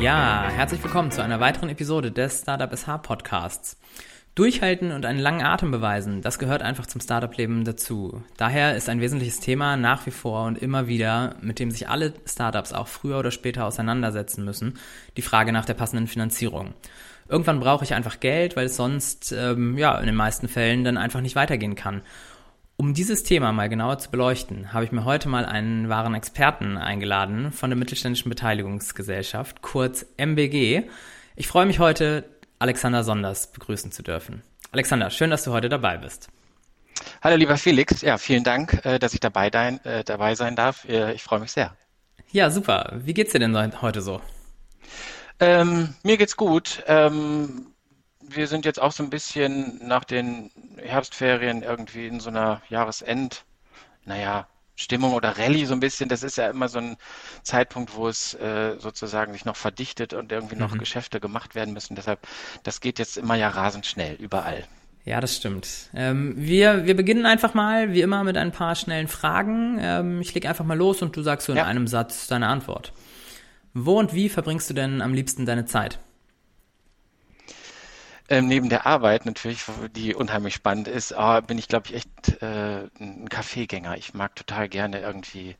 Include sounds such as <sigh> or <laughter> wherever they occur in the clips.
Ja, herzlich willkommen zu einer weiteren Episode des Startup SH Podcasts. Durchhalten und einen langen Atem beweisen, das gehört einfach zum Startup-Leben dazu. Daher ist ein wesentliches Thema nach wie vor und immer wieder, mit dem sich alle Startups auch früher oder später auseinandersetzen müssen, die Frage nach der passenden Finanzierung. Irgendwann brauche ich einfach Geld, weil es sonst ähm, ja in den meisten Fällen dann einfach nicht weitergehen kann. Um dieses Thema mal genauer zu beleuchten, habe ich mir heute mal einen wahren Experten eingeladen von der Mittelständischen Beteiligungsgesellschaft, kurz MBG. Ich freue mich heute, Alexander Sonders begrüßen zu dürfen. Alexander, schön, dass du heute dabei bist. Hallo lieber Felix, ja, vielen Dank, äh, dass ich dabei, dein, äh, dabei sein darf. Äh, ich freue mich sehr. Ja, super. Wie geht's dir denn heute so? Ähm, mir geht's gut. Ähm, wir sind jetzt auch so ein bisschen nach den Herbstferien irgendwie in so einer Jahresend, naja, Stimmung oder Rallye so ein bisschen, das ist ja immer so ein Zeitpunkt, wo es äh, sozusagen sich noch verdichtet und irgendwie noch mhm. Geschäfte gemacht werden müssen. Deshalb, das geht jetzt immer ja rasend schnell, überall. Ja, das stimmt. Ähm, wir, wir beginnen einfach mal, wie immer, mit ein paar schnellen Fragen. Ähm, ich leg einfach mal los und du sagst so in ja. einem Satz deine Antwort. Wo und wie verbringst du denn am liebsten deine Zeit? Ähm, neben der Arbeit natürlich, die unheimlich spannend ist, aber bin ich, glaube ich, echt äh, ein Kaffeegänger. Ich mag total gerne irgendwie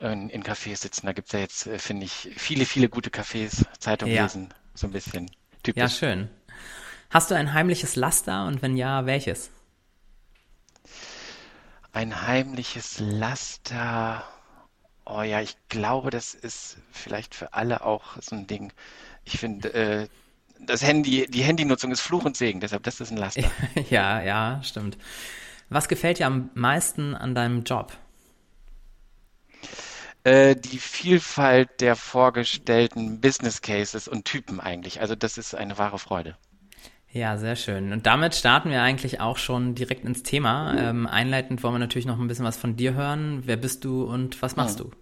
in, in Cafés sitzen. Da gibt es ja jetzt, äh, finde ich, viele, viele gute Cafés, Zeitung ja. lesen, so ein bisschen typisch. Ja, schön. Hast du ein heimliches Laster und wenn ja, welches? Ein heimliches Laster. Oh ja, ich glaube, das ist vielleicht für alle auch so ein Ding. Ich finde, äh, das Handy, die Handynutzung ist Fluch und Segen, deshalb das ist ein Laster. <laughs> ja, ja, stimmt. Was gefällt dir am meisten an deinem Job? Äh, die Vielfalt der vorgestellten Business Cases und Typen eigentlich. Also das ist eine wahre Freude. Ja, sehr schön. Und damit starten wir eigentlich auch schon direkt ins Thema. Ähm, einleitend wollen wir natürlich noch ein bisschen was von dir hören. Wer bist du und was machst hm. du?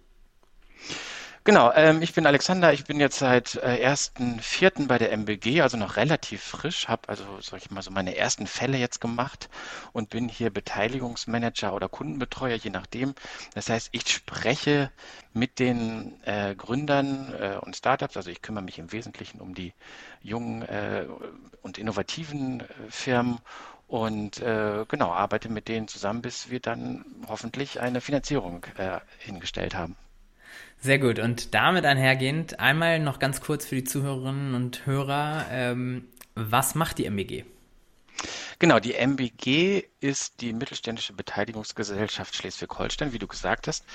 Genau, ähm, ich bin Alexander, ich bin jetzt seit äh, 1.4. bei der MBG, also noch relativ frisch, habe also, sag ich mal, so meine ersten Fälle jetzt gemacht und bin hier Beteiligungsmanager oder Kundenbetreuer, je nachdem. Das heißt, ich spreche mit den äh, Gründern äh, und Startups, also ich kümmere mich im Wesentlichen um die jungen äh, und innovativen äh, Firmen und äh, genau, arbeite mit denen zusammen, bis wir dann hoffentlich eine Finanzierung äh, hingestellt haben. Sehr gut. Und damit einhergehend einmal noch ganz kurz für die Zuhörerinnen und Hörer, ähm, was macht die MBG? Genau, die MBG ist die mittelständische Beteiligungsgesellschaft Schleswig-Holstein, wie du gesagt hast.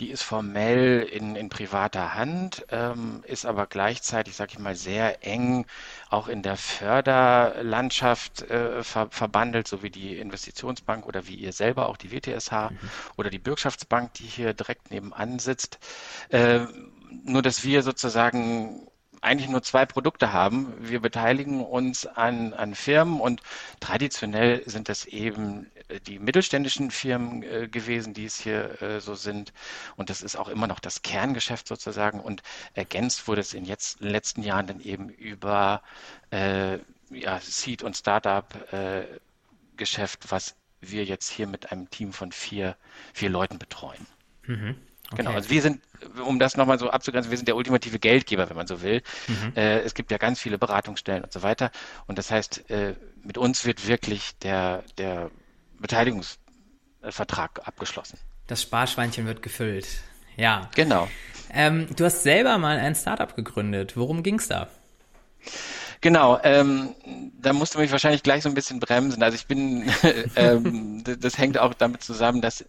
Die ist formell in, in privater Hand, ähm, ist aber gleichzeitig, sage ich mal, sehr eng auch in der Förderlandschaft äh, ver verbandelt, so wie die Investitionsbank oder wie ihr selber auch die WTSH mhm. oder die Bürgschaftsbank, die hier direkt nebenan sitzt. Äh, nur dass wir sozusagen eigentlich nur zwei Produkte haben. Wir beteiligen uns an, an Firmen und traditionell sind das eben äh, die mittelständischen Firmen äh, gewesen, die es hier äh, so sind. Und das ist auch immer noch das Kerngeschäft sozusagen. Und ergänzt wurde es in, jetzt, den letzten Jahren dann eben über äh, ja, Seed- und Startup-Geschäft, äh, was wir jetzt hier mit einem Team von vier, vier Leuten betreuen. Mhm. Okay. Genau, also wir sind, um das nochmal so abzugrenzen, wir sind der ultimative Geldgeber, wenn man so will. Mhm. Äh, es gibt ja ganz viele Beratungsstellen und so weiter. Und das heißt, äh, mit uns wird wirklich der, der Beteiligungsvertrag abgeschlossen. Das Sparschweinchen wird gefüllt. Ja. Genau. Ähm, du hast selber mal ein Startup gegründet. Worum ging's da? Genau, ähm, da musst du mich wahrscheinlich gleich so ein bisschen bremsen. Also ich bin, <laughs> ähm, das hängt auch damit zusammen, dass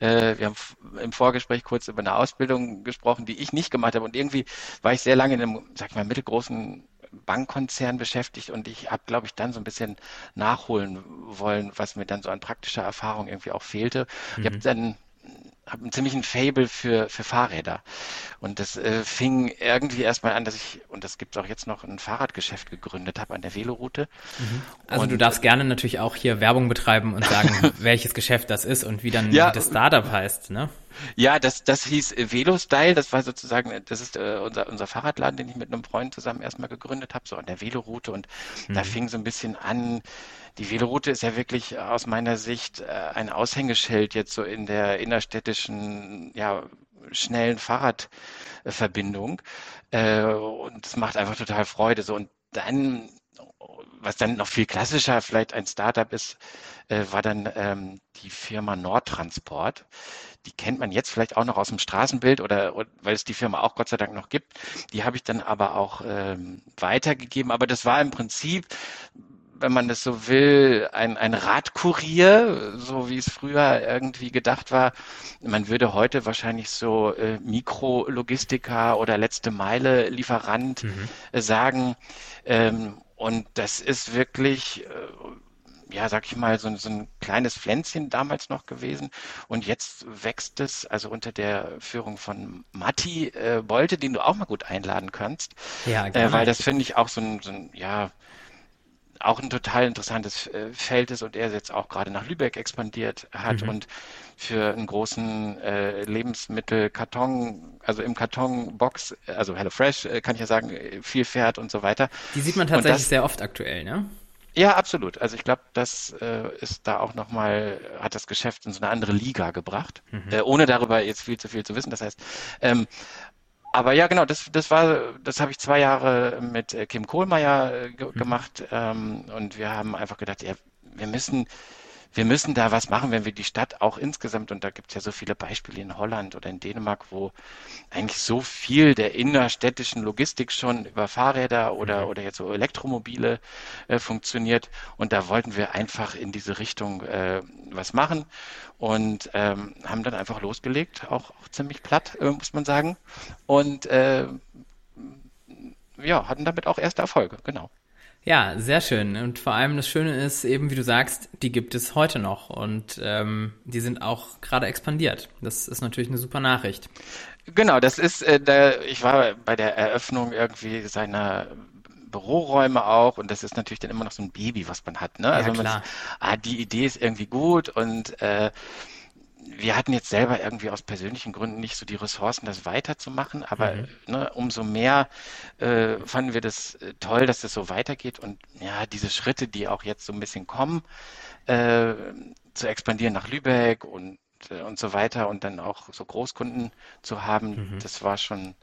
äh, wir haben im Vorgespräch kurz über eine Ausbildung gesprochen, die ich nicht gemacht habe. Und irgendwie war ich sehr lange in einem, sag ich mal, mittelgroßen Bankkonzern beschäftigt und ich habe, glaube ich, dann so ein bisschen nachholen wollen, was mir dann so an praktischer Erfahrung irgendwie auch fehlte. Mhm. Ich habe dann habe einen ziemlichen Fable für, für Fahrräder. Und das äh, fing irgendwie erstmal an, dass ich, und das gibt es auch jetzt noch, ein Fahrradgeschäft gegründet habe an der Veloroute. Mhm. Also und, du darfst gerne natürlich auch hier Werbung betreiben und sagen, <laughs> welches Geschäft das ist und wie dann ja, das Startup heißt, ne? Ja, das, das hieß äh, Velostyle, das war sozusagen, das ist äh, unser, unser Fahrradladen, den ich mit einem Freund zusammen erstmal gegründet habe, so an der Veloroute. Und mhm. da fing so ein bisschen an, die Veloroute ist ja wirklich aus meiner Sicht äh, ein Aushängeschild jetzt so in der innerstädtischen ja, schnellen Fahrradverbindung. Äh, und es macht einfach total Freude. So, und dann, was dann noch viel klassischer vielleicht ein Startup ist, äh, war dann ähm, die Firma Nordtransport. Die kennt man jetzt vielleicht auch noch aus dem Straßenbild oder, oder weil es die Firma auch Gott sei Dank noch gibt. Die habe ich dann aber auch ähm, weitergegeben. Aber das war im Prinzip wenn man das so will, ein, ein Radkurier, so wie es früher irgendwie gedacht war. Man würde heute wahrscheinlich so äh, Mikrologistiker oder letzte Meile Lieferant mhm. äh, sagen. Ähm, und das ist wirklich, äh, ja, sag ich mal, so, so ein kleines Pflänzchen damals noch gewesen. Und jetzt wächst es, also unter der Führung von Matti äh, Bolte, den du auch mal gut einladen kannst. Ja, äh, weil das finde ich auch so ein, so ein ja, auch ein total interessantes äh, Feld ist und er jetzt auch gerade nach Lübeck expandiert hat mhm. und für einen großen äh, Lebensmittelkarton, also im Kartonbox, also HelloFresh, äh, kann ich ja sagen, äh, viel fährt und so weiter. Die sieht man tatsächlich das, sehr oft aktuell, ne? Ja, absolut. Also ich glaube, das äh, ist da auch nochmal, hat das Geschäft in so eine andere Liga gebracht, mhm. äh, ohne darüber jetzt viel zu viel zu wissen. Das heißt, ähm, aber ja, genau, das, das war, das habe ich zwei Jahre mit äh, Kim Kohlmeier äh, ge mhm. gemacht ähm, und wir haben einfach gedacht, ja, wir müssen wir müssen da was machen, wenn wir die Stadt auch insgesamt, und da gibt es ja so viele Beispiele in Holland oder in Dänemark, wo eigentlich so viel der innerstädtischen Logistik schon über Fahrräder oder, mhm. oder jetzt so Elektromobile äh, funktioniert. Und da wollten wir einfach in diese Richtung äh, was machen und ähm, haben dann einfach losgelegt, auch, auch ziemlich platt, äh, muss man sagen. Und äh, ja, hatten damit auch erste Erfolge, genau. Ja, sehr schön. Und vor allem das Schöne ist eben, wie du sagst, die gibt es heute noch und ähm, die sind auch gerade expandiert. Das ist natürlich eine super Nachricht. Genau, das ist, äh, da, ich war bei der Eröffnung irgendwie seiner Büroräume auch und das ist natürlich dann immer noch so ein Baby, was man hat. Ne? Also ja, klar. Man, ah, die Idee ist irgendwie gut und äh, wir hatten jetzt selber irgendwie aus persönlichen Gründen nicht so die Ressourcen, das weiterzumachen, aber mhm. ne, umso mehr äh, fanden wir das äh, toll, dass das so weitergeht und ja, diese Schritte, die auch jetzt so ein bisschen kommen, äh, zu expandieren nach Lübeck und, äh, und so weiter und dann auch so Großkunden zu haben, mhm. das war schon,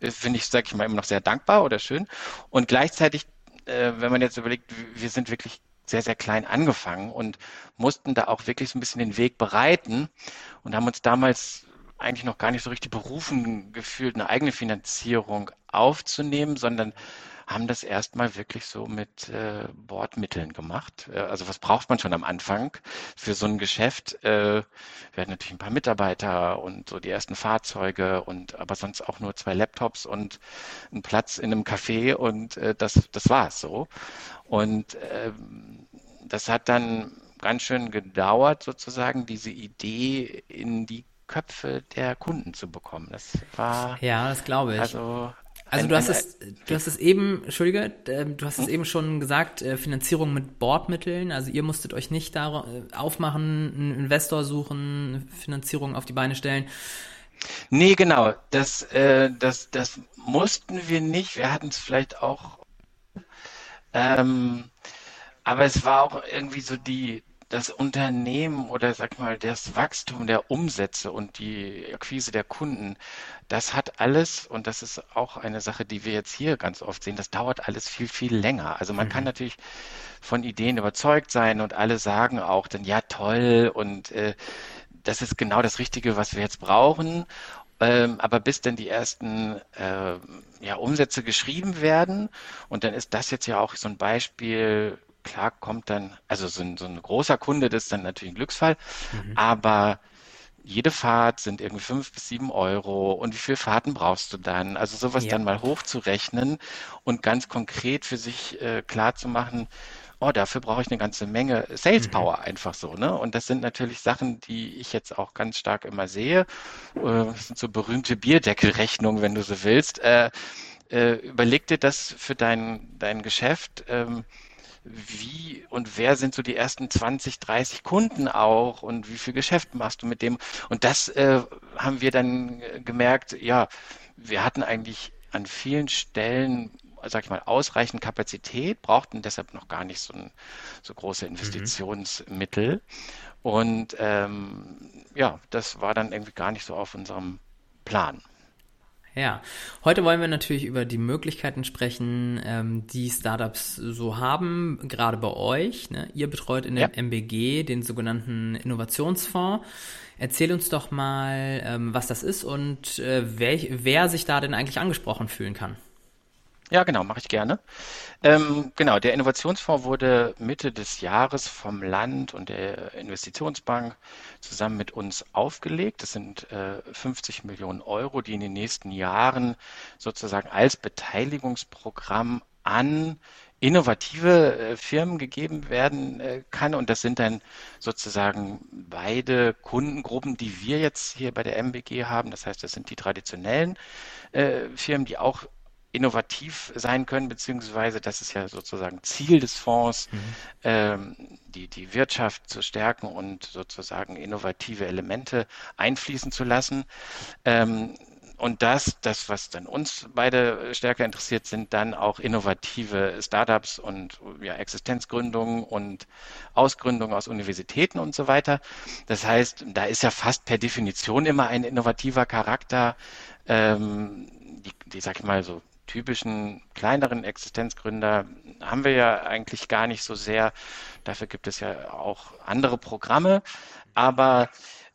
äh, finde ich, sag ich mal, immer noch sehr dankbar oder schön. Und gleichzeitig, äh, wenn man jetzt überlegt, wir sind wirklich sehr, sehr klein angefangen und mussten da auch wirklich so ein bisschen den Weg bereiten und haben uns damals eigentlich noch gar nicht so richtig berufen gefühlt, eine eigene Finanzierung aufzunehmen, sondern haben das erstmal wirklich so mit äh, Bordmitteln gemacht. Äh, also was braucht man schon am Anfang für so ein Geschäft? Äh, wir hatten natürlich ein paar Mitarbeiter und so die ersten Fahrzeuge und aber sonst auch nur zwei Laptops und einen Platz in einem Café und äh, das, das war es so. Und ähm, das hat dann ganz schön gedauert, sozusagen diese Idee in die Köpfe der Kunden zu bekommen. Das war ja, das glaube ich. Also also ein, du hast ein, es, du hast es eben, Entschuldige, ähm, du hast hm? es eben schon gesagt, äh, Finanzierung mit Bordmitteln. Also ihr musstet euch nicht da äh, aufmachen, einen Investor suchen, Finanzierung auf die Beine stellen. Nee, genau. Das, äh, das, das mussten wir nicht. Wir hatten es vielleicht auch ähm, aber es war auch irgendwie so die, das Unternehmen oder sag mal, das Wachstum der Umsätze und die Akquise der Kunden, das hat alles, und das ist auch eine Sache, die wir jetzt hier ganz oft sehen, das dauert alles viel, viel länger. Also man mhm. kann natürlich von Ideen überzeugt sein und alle sagen auch dann, ja toll und äh, das ist genau das Richtige, was wir jetzt brauchen. Ähm, aber bis dann die ersten äh, ja, Umsätze geschrieben werden, und dann ist das jetzt ja auch so ein Beispiel, klar kommt dann, also so ein, so ein großer Kunde, das ist dann natürlich ein Glücksfall, mhm. aber jede Fahrt sind irgendwie fünf bis sieben Euro und wie viele Fahrten brauchst du dann? Also sowas ja. dann mal hochzurechnen und ganz konkret für sich äh, klar zu machen, oh, dafür brauche ich eine ganze Menge Sales mhm. Power mhm. einfach so, ne? Und das sind natürlich Sachen, die ich jetzt auch ganz stark immer sehe. Äh, das sind so berühmte Bierdeckelrechnungen, wenn du so willst. Äh, äh, überleg dir das für dein, dein Geschäft. Ähm, wie und wer sind so die ersten 20, 30 Kunden auch und wie viel Geschäft machst du mit dem? Und das äh, haben wir dann gemerkt, ja, wir hatten eigentlich an vielen Stellen sag ich mal, ausreichend Kapazität, brauchten deshalb noch gar nicht so, ein, so große mhm. Investitionsmittel. Mhm. Und ähm, ja, das war dann irgendwie gar nicht so auf unserem planen. Ja, heute wollen wir natürlich über die Möglichkeiten sprechen, ähm, die Startups so haben, gerade bei euch. Ne? Ihr betreut in der ja. MBG den sogenannten Innovationsfonds. Erzähl uns doch mal, ähm, was das ist und äh, wer, wer sich da denn eigentlich angesprochen fühlen kann. Ja, genau, mache ich gerne. Ähm, genau, der Innovationsfonds wurde Mitte des Jahres vom Land und der Investitionsbank zusammen mit uns aufgelegt. Das sind äh, 50 Millionen Euro, die in den nächsten Jahren sozusagen als Beteiligungsprogramm an innovative äh, Firmen gegeben werden äh, kann. Und das sind dann sozusagen beide Kundengruppen, die wir jetzt hier bei der MBG haben. Das heißt, das sind die traditionellen äh, Firmen, die auch innovativ sein können, beziehungsweise das ist ja sozusagen Ziel des Fonds, mhm. ähm, die, die Wirtschaft zu stärken und sozusagen innovative Elemente einfließen zu lassen. Ähm, und das, das, was dann uns beide stärker interessiert, sind dann auch innovative Startups und ja, Existenzgründungen und Ausgründungen aus Universitäten und so weiter. Das heißt, da ist ja fast per Definition immer ein innovativer Charakter, ähm, die, die, sag ich mal, so typischen kleineren Existenzgründer haben wir ja eigentlich gar nicht so sehr. Dafür gibt es ja auch andere Programme. Aber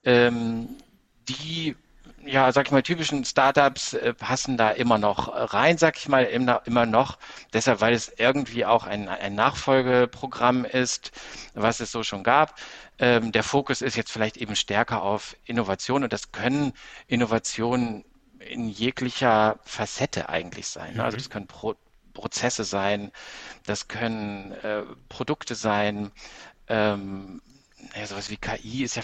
ähm, die ja, sag ich mal, typischen Startups äh, passen da immer noch rein, sag ich mal, immer, immer noch. Deshalb, weil es irgendwie auch ein, ein Nachfolgeprogramm ist, was es so schon gab. Ähm, der Fokus ist jetzt vielleicht eben stärker auf Innovation und das können Innovationen in jeglicher Facette eigentlich sein. Ne? Also das mhm. können Pro Prozesse sein, das können äh, Produkte sein, ähm, ja, sowas wie KI ist ja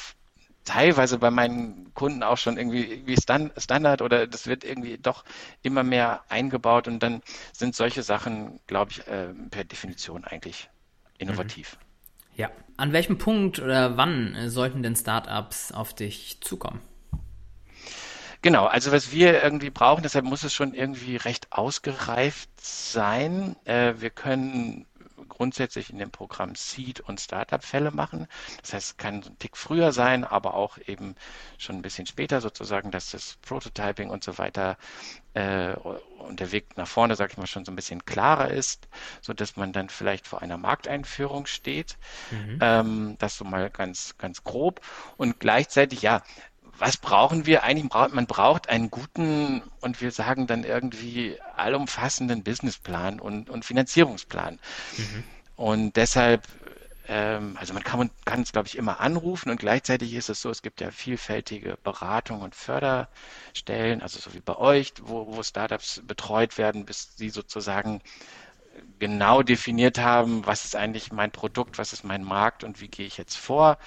teilweise bei meinen Kunden auch schon irgendwie wie Standard oder das wird irgendwie doch immer mehr eingebaut und dann sind solche Sachen, glaube ich, äh, per Definition eigentlich innovativ. Mhm. Ja. An welchem Punkt oder wann äh, sollten denn Startups auf dich zukommen? Genau, also was wir irgendwie brauchen, deshalb muss es schon irgendwie recht ausgereift sein. Äh, wir können grundsätzlich in dem Programm Seed und Startup-Fälle machen. Das heißt, es kann so ein Tick früher sein, aber auch eben schon ein bisschen später sozusagen, dass das Prototyping und so weiter äh, und der Weg nach vorne, sage ich mal, schon so ein bisschen klarer ist, so dass man dann vielleicht vor einer Markteinführung steht. Mhm. Ähm, das so mal ganz, ganz grob. Und gleichzeitig, ja, was brauchen wir eigentlich? Man braucht einen guten und wir sagen dann irgendwie allumfassenden Businessplan und, und Finanzierungsplan. Mhm. Und deshalb, ähm, also man kann, es, glaube ich, immer anrufen und gleichzeitig ist es so, es gibt ja vielfältige Beratung und Förderstellen, also so wie bei euch, wo, wo Startups betreut werden, bis sie sozusagen genau definiert haben, was ist eigentlich mein Produkt, was ist mein Markt und wie gehe ich jetzt vor.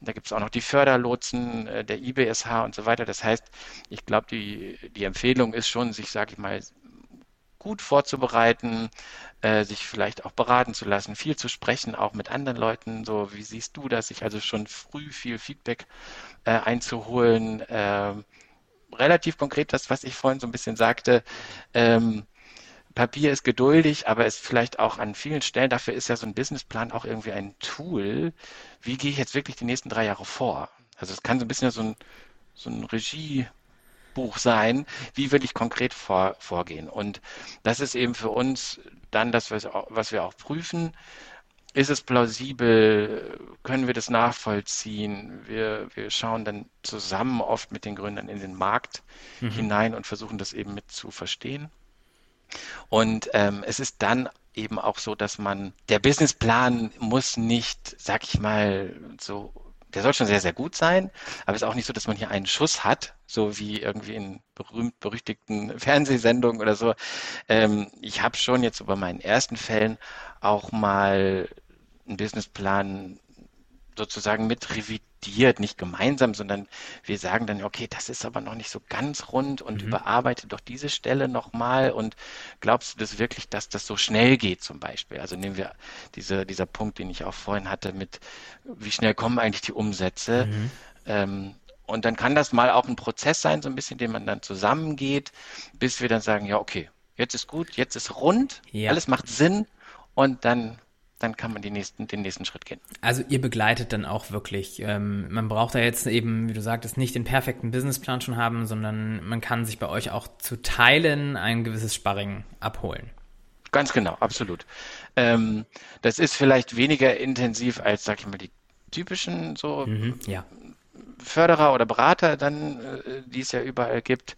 Da gibt es auch noch die Förderlotsen äh, der IBSH und so weiter. Das heißt, ich glaube, die, die Empfehlung ist schon, sich, sage ich mal, gut vorzubereiten, äh, sich vielleicht auch beraten zu lassen, viel zu sprechen, auch mit anderen Leuten, so wie siehst du das, sich also schon früh viel Feedback äh, einzuholen. Äh, relativ konkret das, was ich vorhin so ein bisschen sagte, ähm, Papier ist geduldig, aber ist vielleicht auch an vielen Stellen, dafür ist ja so ein Businessplan auch irgendwie ein Tool. Wie gehe ich jetzt wirklich die nächsten drei Jahre vor? Also es kann so ein bisschen so ein, so ein Regiebuch sein. Wie will ich konkret vor, vorgehen? Und das ist eben für uns dann das, was, wir auch prüfen. Ist es plausibel? Können wir das nachvollziehen? Wir, wir schauen dann zusammen oft mit den Gründern in den Markt mhm. hinein und versuchen das eben mit zu verstehen. Und ähm, es ist dann eben auch so, dass man, der Businessplan muss nicht, sag ich mal, so, der soll schon sehr, sehr gut sein, aber es ist auch nicht so, dass man hier einen Schuss hat, so wie irgendwie in berühmt-berüchtigten <laughs> Fernsehsendungen oder so. Ähm, ich habe schon jetzt bei meinen ersten Fällen auch mal einen Businessplan sozusagen mit revidiert, nicht gemeinsam, sondern wir sagen dann, okay, das ist aber noch nicht so ganz rund und mhm. überarbeite doch diese Stelle nochmal und glaubst du das wirklich, dass das so schnell geht zum Beispiel? Also nehmen wir diese, dieser Punkt, den ich auch vorhin hatte mit, wie schnell kommen eigentlich die Umsätze? Mhm. Ähm, und dann kann das mal auch ein Prozess sein, so ein bisschen, den man dann zusammengeht, bis wir dann sagen, ja, okay, jetzt ist gut, jetzt ist rund, ja. alles macht Sinn und dann dann kann man nächsten, den nächsten Schritt gehen. Also ihr begleitet dann auch wirklich. Ähm, man braucht da jetzt eben, wie du sagtest, nicht den perfekten Businessplan schon haben, sondern man kann sich bei euch auch zu Teilen ein gewisses Sparring abholen. Ganz genau, absolut. Ähm, das ist vielleicht weniger intensiv als, sag ich mal, die typischen so mhm, ja. Förderer oder Berater dann, äh, die es ja überall gibt,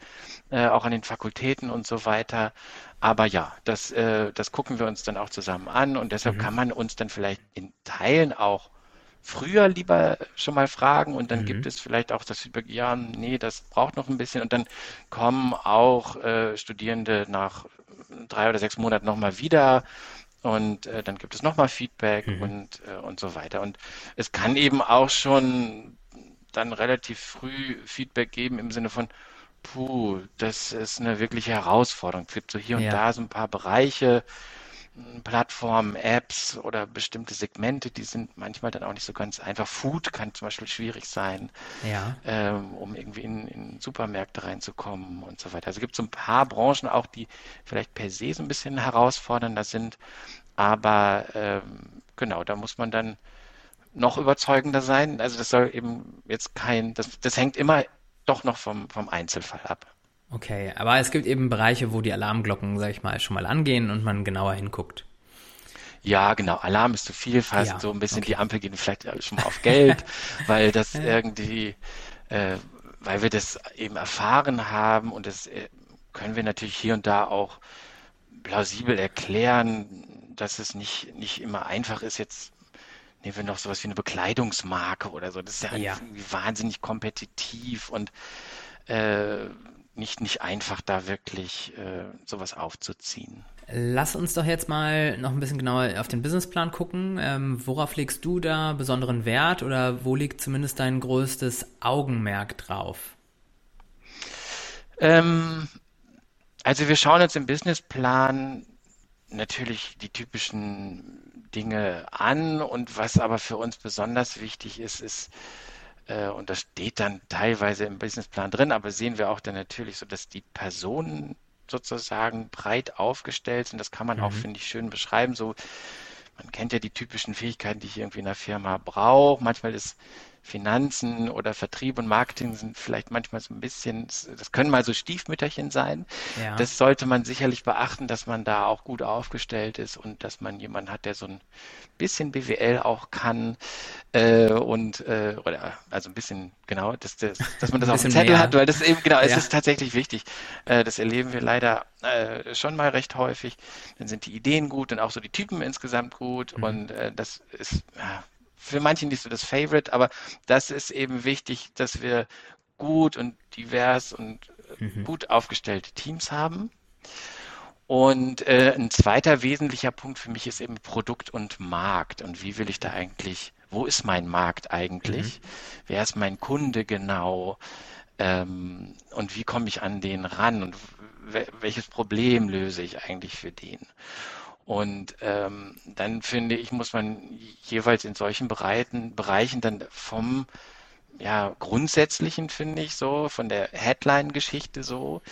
äh, auch an den Fakultäten und so weiter. Aber ja, das, äh, das gucken wir uns dann auch zusammen an und deshalb mhm. kann man uns dann vielleicht in Teilen auch früher lieber schon mal fragen und dann mhm. gibt es vielleicht auch das Feedback, ja, nee, das braucht noch ein bisschen und dann kommen auch äh, Studierende nach drei oder sechs Monaten nochmal wieder und äh, dann gibt es nochmal Feedback mhm. und, äh, und so weiter. Und es kann eben auch schon dann relativ früh Feedback geben im Sinne von, puh, das ist eine wirkliche Herausforderung. Es gibt so hier und ja. da so ein paar Bereiche, Plattformen, Apps oder bestimmte Segmente, die sind manchmal dann auch nicht so ganz einfach. Food kann zum Beispiel schwierig sein, ja. ähm, um irgendwie in, in, Supermärkte reinzukommen und so weiter. Also es gibt so ein paar Branchen auch, die vielleicht per se so ein bisschen herausfordernder sind, aber ähm, genau, da muss man dann noch überzeugender sein. Also das soll eben jetzt kein, das, das hängt immer doch noch vom, vom Einzelfall ab. Okay, aber es gibt eben Bereiche, wo die Alarmglocken, sag ich mal, schon mal angehen und man genauer hinguckt. Ja, genau. Alarm ist zu viel, fast ja, so ein bisschen okay. die Ampel gehen vielleicht schon mal auf Geld, <laughs> weil das irgendwie, äh, weil wir das eben erfahren haben und das äh, können wir natürlich hier und da auch plausibel erklären, dass es nicht, nicht immer einfach ist, jetzt nehmen wir noch sowas wie eine Bekleidungsmarke oder so. Das ist ja, ja. wahnsinnig kompetitiv und äh, nicht, nicht einfach, da wirklich äh, sowas aufzuziehen. Lass uns doch jetzt mal noch ein bisschen genauer auf den Businessplan gucken. Ähm, worauf legst du da besonderen Wert oder wo liegt zumindest dein größtes Augenmerk drauf? Ähm, also wir schauen uns im Businessplan natürlich die typischen Dinge an und was aber für uns besonders wichtig ist, ist, äh, und das steht dann teilweise im Businessplan drin, aber sehen wir auch dann natürlich so, dass die Personen sozusagen breit aufgestellt sind. Das kann man mhm. auch, finde ich, schön beschreiben. So, man kennt ja die typischen Fähigkeiten, die ich irgendwie in einer Firma brauche. Manchmal ist Finanzen oder Vertrieb und Marketing sind vielleicht manchmal so ein bisschen, das können mal so Stiefmütterchen sein. Ja. Das sollte man sicherlich beachten, dass man da auch gut aufgestellt ist und dass man jemanden hat, der so ein bisschen BWL auch kann äh, und äh, oder also ein bisschen genau, dass, dass, dass man das auf dem Zettel mehr. hat, weil das eben genau, ja. es ist tatsächlich wichtig. Äh, das erleben wir leider äh, schon mal recht häufig. Dann sind die Ideen gut und auch so die Typen insgesamt gut mhm. und äh, das ist ja, für manche nicht so das Favorite, aber das ist eben wichtig, dass wir gut und divers und äh, mhm. gut aufgestellte Teams haben. Und äh, ein zweiter wesentlicher Punkt für mich ist eben Produkt und Markt. Und wie will ich da eigentlich, wo ist mein Markt eigentlich? Mhm. Wer ist mein Kunde genau? Ähm, und wie komme ich an den ran? Und welches Problem löse ich eigentlich für den? Und ähm, dann finde ich, muss man jeweils in solchen Bereichen, Bereichen dann vom ja, grundsätzlichen finde ich so, von der Headline-Geschichte so,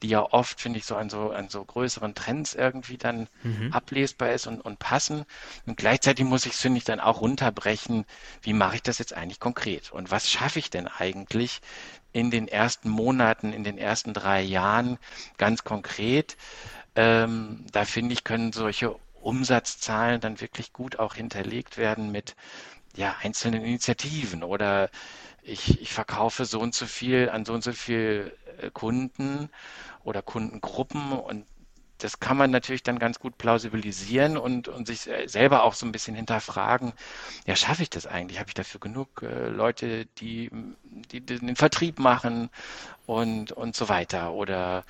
die ja oft, finde ich, so an so, an so größeren Trends irgendwie dann mhm. ablesbar ist und, und passen. Und gleichzeitig muss ich es, finde ich, dann auch runterbrechen, wie mache ich das jetzt eigentlich konkret? Und was schaffe ich denn eigentlich in den ersten Monaten, in den ersten drei Jahren ganz konkret? Ähm, da finde ich, können solche Umsatzzahlen dann wirklich gut auch hinterlegt werden mit ja, einzelnen Initiativen oder ich, ich verkaufe so und so viel an so und so viel äh, Kunden oder Kundengruppen und das kann man natürlich dann ganz gut plausibilisieren und, und sich selber auch so ein bisschen hinterfragen, ja, schaffe ich das eigentlich? Habe ich dafür genug äh, Leute, die, die, den Vertrieb machen und, und so weiter? Oder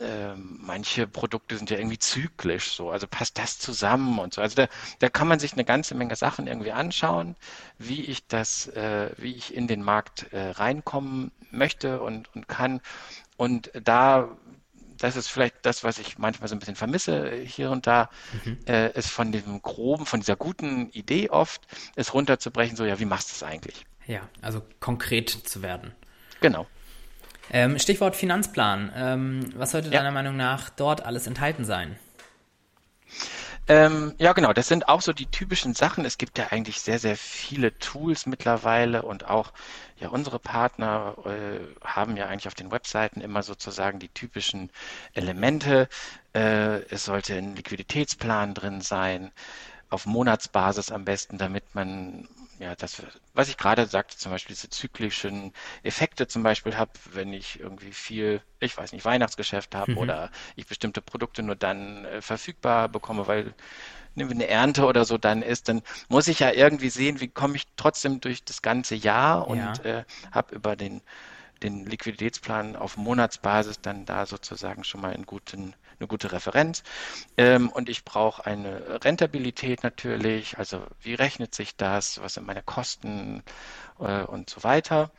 ähm, manche Produkte sind ja irgendwie zyklisch so, also passt das zusammen und so. Also da, da kann man sich eine ganze Menge Sachen irgendwie anschauen, wie ich das, äh, wie ich in den Markt äh, reinkommen möchte und, und kann. Und da, das ist vielleicht das, was ich manchmal so ein bisschen vermisse hier und da, mhm. äh, ist von dem groben, von dieser guten Idee oft, es runterzubrechen, so ja, wie machst du es eigentlich? Ja, also konkret zu werden. Genau. Ähm, Stichwort Finanzplan. Ähm, was sollte ja. deiner Meinung nach dort alles enthalten sein? Ähm, ja, genau, das sind auch so die typischen Sachen. Es gibt ja eigentlich sehr, sehr viele Tools mittlerweile und auch ja, unsere Partner äh, haben ja eigentlich auf den Webseiten immer sozusagen die typischen Elemente. Äh, es sollte ein Liquiditätsplan drin sein, auf Monatsbasis am besten, damit man ja, das, was ich gerade sagte, zum Beispiel diese zyklischen Effekte zum Beispiel habe, wenn ich irgendwie viel, ich weiß nicht, Weihnachtsgeschäft habe mhm. oder ich bestimmte Produkte nur dann äh, verfügbar bekomme, weil nehmen wir eine Ernte oder so dann ist, dann muss ich ja irgendwie sehen, wie komme ich trotzdem durch das ganze Jahr und ja. äh, habe über den, den Liquiditätsplan auf Monatsbasis dann da sozusagen schon mal einen guten eine gute Referenz. Ähm, und ich brauche eine Rentabilität natürlich, also wie rechnet sich das, was sind meine Kosten äh, und so weiter.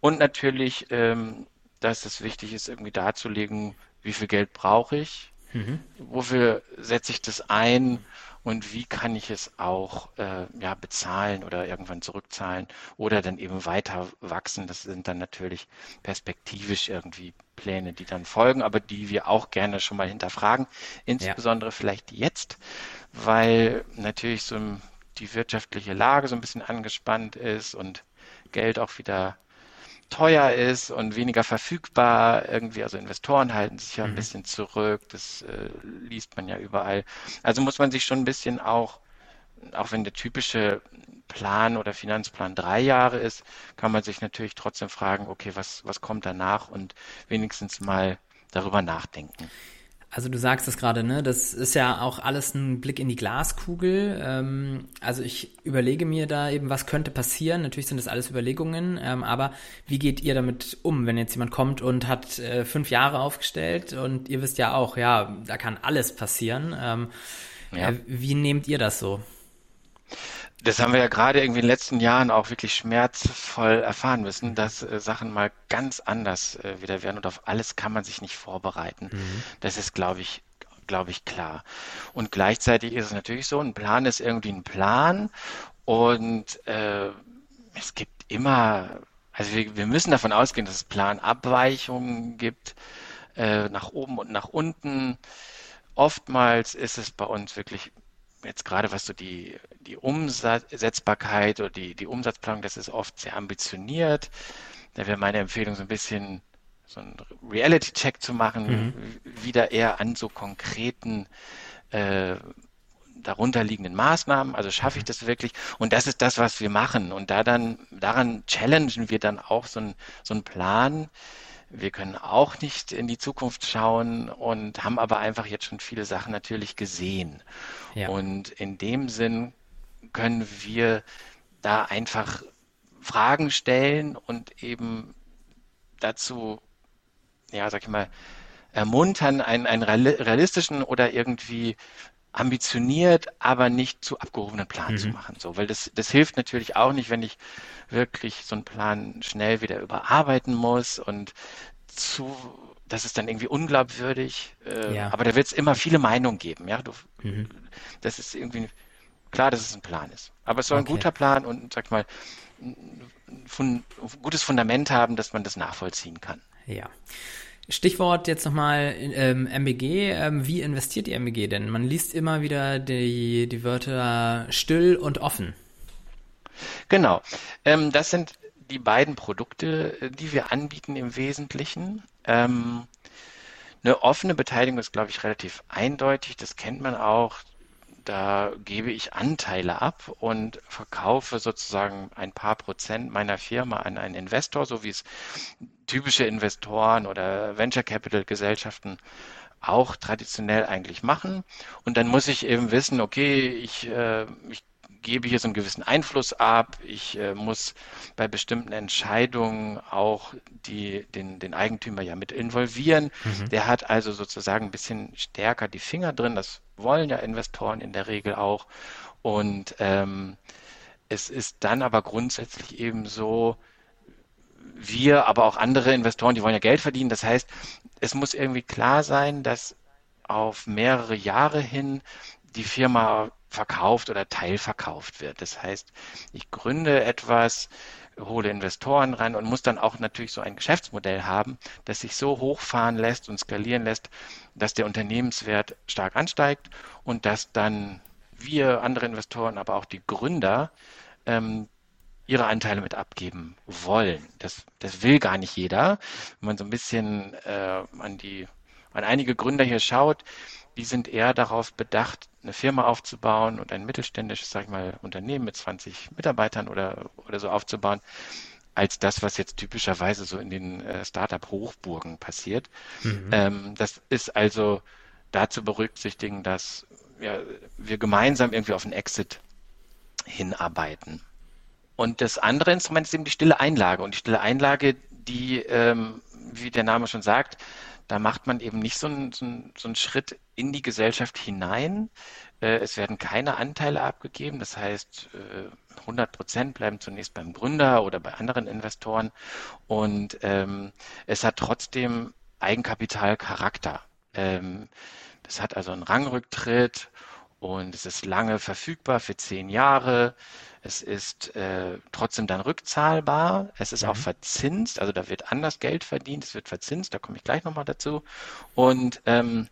Und natürlich, ähm, dass es wichtig ist, irgendwie darzulegen, wie viel Geld brauche ich, mhm. wofür setze ich das ein und wie kann ich es auch äh, ja, bezahlen oder irgendwann zurückzahlen oder dann eben weiter wachsen. Das sind dann natürlich perspektivisch irgendwie Pläne, die dann folgen, aber die wir auch gerne schon mal hinterfragen, insbesondere ja. vielleicht jetzt, weil natürlich so die wirtschaftliche Lage so ein bisschen angespannt ist und Geld auch wieder teuer ist und weniger verfügbar irgendwie. Also Investoren halten sich ja ein mhm. bisschen zurück. Das äh, liest man ja überall. Also muss man sich schon ein bisschen auch, auch wenn der typische Plan oder Finanzplan drei Jahre ist, kann man sich natürlich trotzdem fragen, okay, was, was kommt danach und wenigstens mal darüber nachdenken. Also du sagst es gerade, ne? Das ist ja auch alles ein Blick in die Glaskugel. Ähm, also ich überlege mir da eben, was könnte passieren. Natürlich sind das alles Überlegungen, ähm, aber wie geht ihr damit um, wenn jetzt jemand kommt und hat äh, fünf Jahre aufgestellt und ihr wisst ja auch, ja, da kann alles passieren. Ähm, ja. äh, wie nehmt ihr das so? Das haben wir ja gerade irgendwie in den letzten Jahren auch wirklich schmerzvoll erfahren müssen, dass äh, Sachen mal ganz anders äh, wieder werden und auf alles kann man sich nicht vorbereiten. Mhm. Das ist, glaube ich, glaube ich, klar. Und gleichzeitig ist es natürlich so, ein Plan ist irgendwie ein Plan und äh, es gibt immer, also wir, wir müssen davon ausgehen, dass es Planabweichungen gibt, äh, nach oben und nach unten. Oftmals ist es bei uns wirklich jetzt gerade was so die, die Umsetzbarkeit oder die, die Umsatzplanung, das ist oft sehr ambitioniert. Da wäre meine Empfehlung so ein bisschen so einen Reality-Check zu machen, mhm. wieder eher an so konkreten äh, darunterliegenden Maßnahmen, also schaffe ich das wirklich? Und das ist das, was wir machen. Und da dann, daran challengen wir dann auch so, ein, so einen Plan, wir können auch nicht in die Zukunft schauen und haben aber einfach jetzt schon viele Sachen natürlich gesehen. Ja. Und in dem Sinn können wir da einfach Fragen stellen und eben dazu, ja, sag ich mal, ermuntern, einen, einen realistischen oder irgendwie ambitioniert, aber nicht zu abgehobenen Plan mhm. zu machen. So, weil das, das hilft natürlich auch nicht, wenn ich wirklich so einen Plan schnell wieder überarbeiten muss und zu, das ist dann irgendwie unglaubwürdig. Äh, ja. Aber da wird es immer viele Meinungen geben. Ja, du, mhm. das ist irgendwie klar, dass es ein Plan ist. Aber es soll okay. ein guter Plan und sag mal ein, ein gutes Fundament haben, dass man das nachvollziehen kann. Ja. Stichwort jetzt nochmal ähm, MBG. Ähm, wie investiert die MBG denn? Man liest immer wieder die, die Wörter still und offen. Genau. Ähm, das sind die beiden Produkte, äh, die wir anbieten im Wesentlichen. Ähm, eine offene Beteiligung ist, glaube ich, relativ eindeutig. Das kennt man auch. Da gebe ich Anteile ab und verkaufe sozusagen ein paar Prozent meiner Firma an einen Investor, so wie es typische Investoren oder Venture Capital Gesellschaften auch traditionell eigentlich machen. Und dann muss ich eben wissen, okay, ich, äh, ich gebe hier so einen gewissen Einfluss ab. Ich äh, muss bei bestimmten Entscheidungen auch die, den, den Eigentümer ja mit involvieren. Mhm. Der hat also sozusagen ein bisschen stärker die Finger drin. Das wollen ja Investoren in der Regel auch. Und ähm, es ist dann aber grundsätzlich eben so, wir, aber auch andere Investoren, die wollen ja Geld verdienen. Das heißt, es muss irgendwie klar sein, dass auf mehrere Jahre hin die Firma verkauft oder teilverkauft wird. Das heißt, ich gründe etwas, hole Investoren ran und muss dann auch natürlich so ein Geschäftsmodell haben, das sich so hochfahren lässt und skalieren lässt, dass der Unternehmenswert stark ansteigt und dass dann wir, andere Investoren, aber auch die Gründer ähm, ihre Anteile mit abgeben wollen. Das, das will gar nicht jeder. Wenn man so ein bisschen äh, an die an einige Gründer hier schaut, die sind eher darauf bedacht, eine Firma aufzubauen und ein mittelständisches, sag ich mal, Unternehmen mit 20 Mitarbeitern oder, oder so aufzubauen, als das, was jetzt typischerweise so in den äh, Startup-Hochburgen passiert. Mhm. Ähm, das ist also da zu berücksichtigen, dass ja, wir gemeinsam irgendwie auf einen Exit hinarbeiten. Und das andere Instrument ist eben die stille Einlage. Und die stille Einlage, die, ähm, wie der Name schon sagt, da macht man eben nicht so einen, so einen, so einen Schritt in die Gesellschaft hinein. Äh, es werden keine Anteile abgegeben. Das heißt, 100 äh, Prozent bleiben zunächst beim Gründer oder bei anderen Investoren. Und ähm, es hat trotzdem Eigenkapitalcharakter. Ähm, das hat also einen Rangrücktritt und es ist lange verfügbar für zehn Jahre. Es ist äh, trotzdem dann rückzahlbar. Es ist mhm. auch verzinst, also da wird anders Geld verdient. Es wird verzinst, da komme ich gleich nochmal dazu. Und ähm,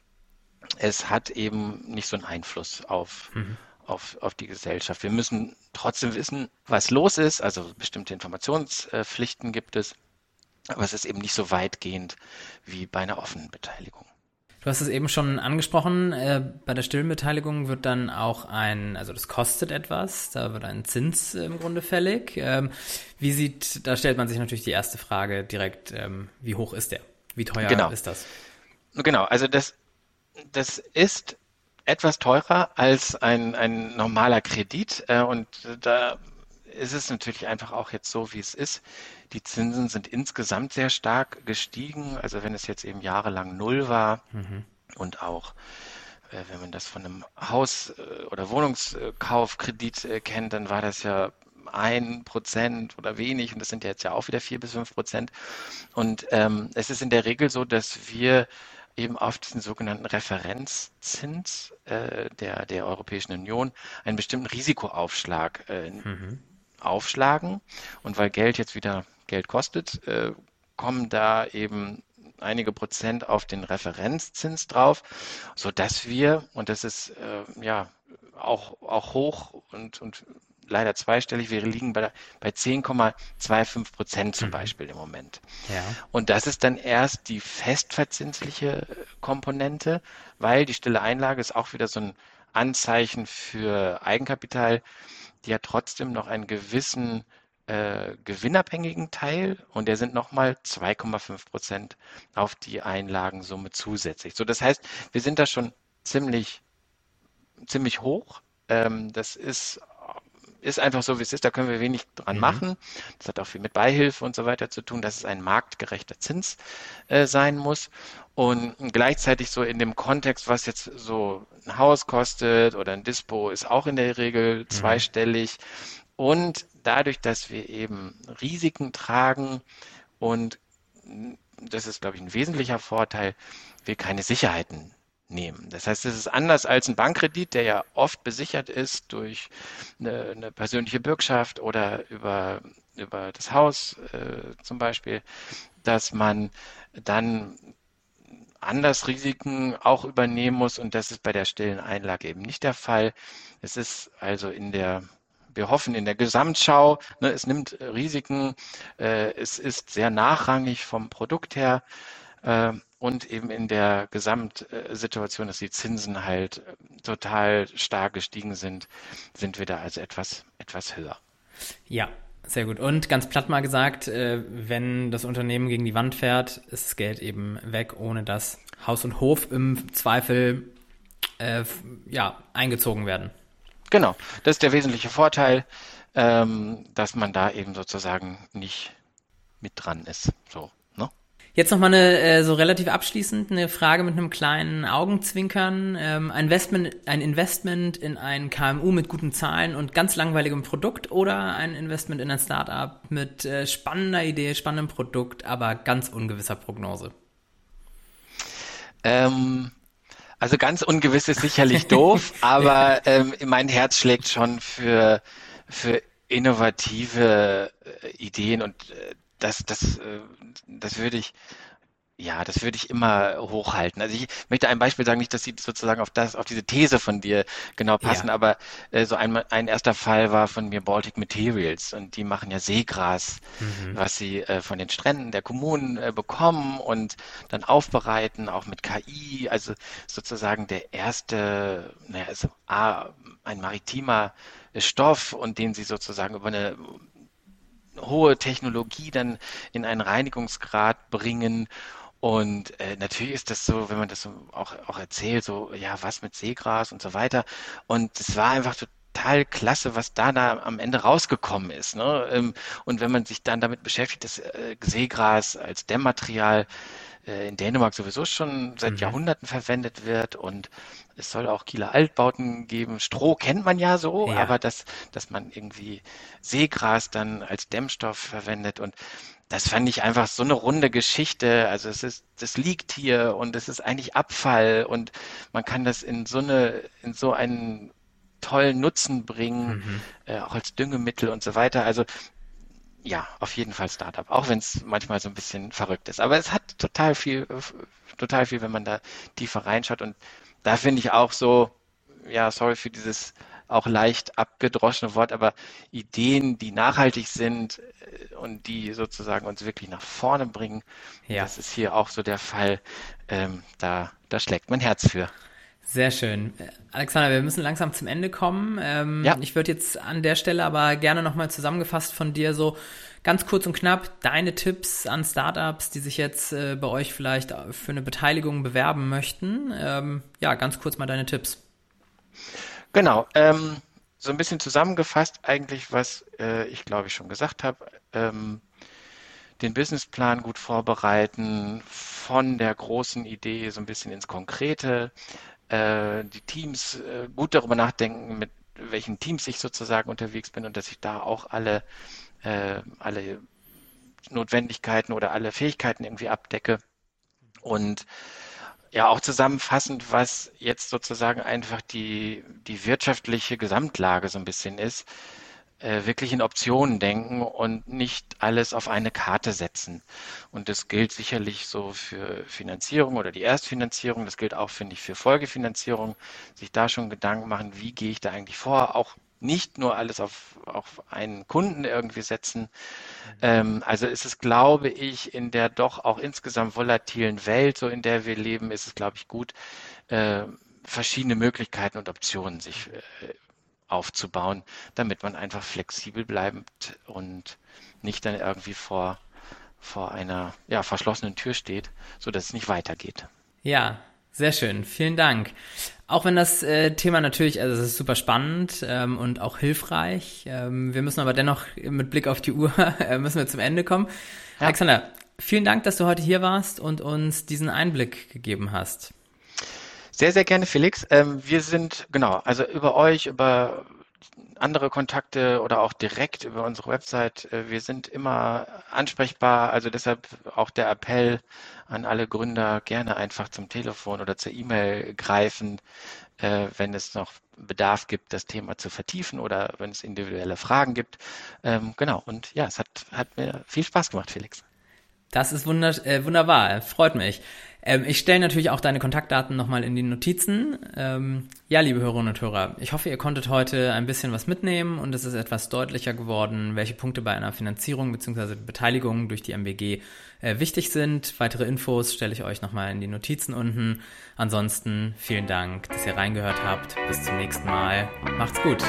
es hat eben nicht so einen Einfluss auf, mhm. auf, auf die Gesellschaft. Wir müssen trotzdem wissen, was los ist. Also bestimmte Informationspflichten gibt es. Aber es ist eben nicht so weitgehend wie bei einer offenen Beteiligung. Du hast es eben schon angesprochen, äh, bei der Stillenbeteiligung wird dann auch ein, also das kostet etwas, da wird ein Zins im Grunde fällig. Ähm, wie sieht, da stellt man sich natürlich die erste Frage direkt, ähm, wie hoch ist der? Wie teuer genau. ist das? Genau, also das, das ist etwas teurer als ein, ein normaler Kredit äh, und da ist es natürlich einfach auch jetzt so, wie es ist. Die Zinsen sind insgesamt sehr stark gestiegen. Also wenn es jetzt eben jahrelang null war mhm. und auch äh, wenn man das von einem Haus- äh, oder Wohnungskaufkredit äh, kennt, dann war das ja ein Prozent oder wenig und das sind jetzt ja auch wieder vier bis fünf Prozent. Und ähm, es ist in der Regel so, dass wir eben auf diesen sogenannten Referenzzins äh, der, der Europäischen Union einen bestimmten Risikoaufschlag äh, mhm. Aufschlagen. Und weil Geld jetzt wieder Geld kostet, äh, kommen da eben einige Prozent auf den Referenzzins drauf, so dass wir, und das ist äh, ja auch, auch hoch und, und leider zweistellig, wir liegen bei, bei 10,25 Prozent zum mhm. Beispiel im Moment. Ja. Und das ist dann erst die festverzinsliche Komponente, weil die stille Einlage ist auch wieder so ein Anzeichen für Eigenkapital, die hat trotzdem noch einen gewissen äh, gewinnabhängigen Teil und der sind nochmal 2,5 Prozent auf die Einlagensumme zusätzlich. So, das heißt, wir sind da schon ziemlich, ziemlich hoch. Ähm, das ist ist einfach so, wie es ist, da können wir wenig dran mhm. machen. Das hat auch viel mit Beihilfe und so weiter zu tun, dass es ein marktgerechter Zins äh, sein muss. Und gleichzeitig so in dem Kontext, was jetzt so ein Haus kostet oder ein Dispo, ist auch in der Regel mhm. zweistellig. Und dadurch, dass wir eben Risiken tragen und das ist, glaube ich, ein wesentlicher Vorteil, wir keine Sicherheiten nehmen. Das heißt, es ist anders als ein Bankkredit, der ja oft besichert ist durch eine, eine persönliche Bürgschaft oder über, über das Haus äh, zum Beispiel, dass man dann anders Risiken auch übernehmen muss und das ist bei der stillen Einlage eben nicht der Fall. Es ist also in der wir hoffen in der Gesamtschau, ne, es nimmt Risiken, äh, es ist sehr nachrangig vom Produkt her und eben in der Gesamtsituation, dass die Zinsen halt äh, total stark gestiegen sind, sind wir da also etwas, etwas höher. Ja, sehr gut. Und ganz platt mal gesagt, äh, wenn das Unternehmen gegen die Wand fährt, ist das Geld eben weg, ohne dass Haus und Hof im Zweifel äh, ja, eingezogen werden. Genau, das ist der wesentliche Vorteil, ähm, dass man da eben sozusagen nicht mit dran ist. So? Jetzt noch mal eine äh, so relativ abschließend eine Frage mit einem kleinen Augenzwinkern. Ähm, ein, Investment, ein Investment in ein KMU mit guten Zahlen und ganz langweiligem Produkt oder ein Investment in ein Startup mit äh, spannender Idee, spannendem Produkt, aber ganz ungewisser Prognose? Ähm, Also ganz ungewiss ist sicherlich <laughs> doof, aber ähm, mein Herz schlägt schon für, für innovative äh, Ideen und das, das, äh, das würde ich ja, das würde ich immer hochhalten. Also ich möchte ein Beispiel sagen, nicht, dass sie sozusagen auf das, auf diese These von dir genau passen, ja. aber äh, so ein, ein erster Fall war von mir Baltic Materials und die machen ja Seegras, mhm. was sie äh, von den Stränden der Kommunen äh, bekommen und dann aufbereiten, auch mit KI. Also sozusagen der erste, naja, also A, ein maritimer Stoff und den sie sozusagen über eine hohe Technologie dann in einen Reinigungsgrad bringen und äh, natürlich ist das so, wenn man das so auch, auch erzählt, so, ja, was mit Seegras und so weiter. Und es war einfach total klasse, was da, da am Ende rausgekommen ist. Ne? Ähm, und wenn man sich dann damit beschäftigt, dass äh, Seegras als Dämmmaterial äh, in Dänemark sowieso schon seit mhm. Jahrhunderten verwendet wird und es soll auch Kieler Altbauten geben. Stroh kennt man ja so, ja. aber dass, dass man irgendwie Seegras dann als Dämmstoff verwendet und das fand ich einfach so eine runde Geschichte. Also es ist, das liegt hier und es ist eigentlich Abfall und man kann das in so eine, in so einen tollen Nutzen bringen, mhm. äh, auch als Düngemittel und so weiter. Also ja, auf jeden Fall Startup, auch wenn es manchmal so ein bisschen verrückt ist. Aber es hat total viel, total viel, wenn man da tiefer reinschaut. Und da finde ich auch so, ja, sorry für dieses auch leicht abgedroschene Wort, aber Ideen, die nachhaltig sind äh, und die sozusagen uns wirklich nach vorne bringen, ja. das ist hier auch so der Fall. Ähm, da, da schlägt mein Herz für. Sehr schön. Alexander, wir müssen langsam zum Ende kommen. Ähm, ja. Ich würde jetzt an der Stelle aber gerne nochmal zusammengefasst von dir so ganz kurz und knapp deine Tipps an Startups, die sich jetzt äh, bei euch vielleicht für eine Beteiligung bewerben möchten. Ähm, ja, ganz kurz mal deine Tipps. Genau. Ähm, so ein bisschen zusammengefasst eigentlich, was äh, ich glaube ich schon gesagt habe. Ähm, den Businessplan gut vorbereiten, von der großen Idee so ein bisschen ins Konkrete, äh, die Teams äh, gut darüber nachdenken, mit welchen Teams ich sozusagen unterwegs bin und dass ich da auch alle, äh, alle Notwendigkeiten oder alle Fähigkeiten irgendwie abdecke. Und ja auch zusammenfassend, was jetzt sozusagen einfach die, die wirtschaftliche Gesamtlage so ein bisschen ist, äh, wirklich in Optionen denken und nicht alles auf eine Karte setzen. Und das gilt sicherlich so für Finanzierung oder die Erstfinanzierung. Das gilt auch, finde ich, für Folgefinanzierung. Sich da schon Gedanken machen, wie gehe ich da eigentlich vor? Auch nicht nur alles auf, auf einen Kunden irgendwie setzen. Ähm, also ist es, glaube ich, in der doch auch insgesamt volatilen Welt, so in der wir leben, ist es, glaube ich, gut, äh, verschiedene Möglichkeiten und Optionen sich äh, aufzubauen, damit man einfach flexibel bleibt und nicht dann irgendwie vor, vor einer ja, verschlossenen Tür steht, so dass es nicht weitergeht. Ja, sehr schön. Vielen Dank. Auch wenn das äh, Thema natürlich, also es ist super spannend ähm, und auch hilfreich. Ähm, wir müssen aber dennoch mit Blick auf die Uhr <laughs> äh, müssen wir zum Ende kommen. Ja. Alexander, vielen Dank, dass du heute hier warst und uns diesen Einblick gegeben hast. Sehr, sehr gerne, Felix. Ähm, wir sind, genau, also über euch, über andere Kontakte oder auch direkt über unsere Website. Äh, wir sind immer ansprechbar. Also deshalb auch der Appell an alle Gründer, gerne einfach zum Telefon oder zur E-Mail greifen, äh, wenn es noch Bedarf gibt, das Thema zu vertiefen oder wenn es individuelle Fragen gibt. Ähm, genau. Und ja, es hat, hat mir viel Spaß gemacht, Felix. Das ist äh, wunderbar. Freut mich. Ähm, ich stelle natürlich auch deine Kontaktdaten nochmal in die Notizen. Ähm, ja, liebe Hörerinnen und Hörer, ich hoffe, ihr konntet heute ein bisschen was mitnehmen und es ist etwas deutlicher geworden, welche Punkte bei einer Finanzierung bzw. Beteiligung durch die MBG äh, wichtig sind. Weitere Infos stelle ich euch nochmal in die Notizen unten. Ansonsten vielen Dank, dass ihr reingehört habt. Bis zum nächsten Mal. Macht's gut.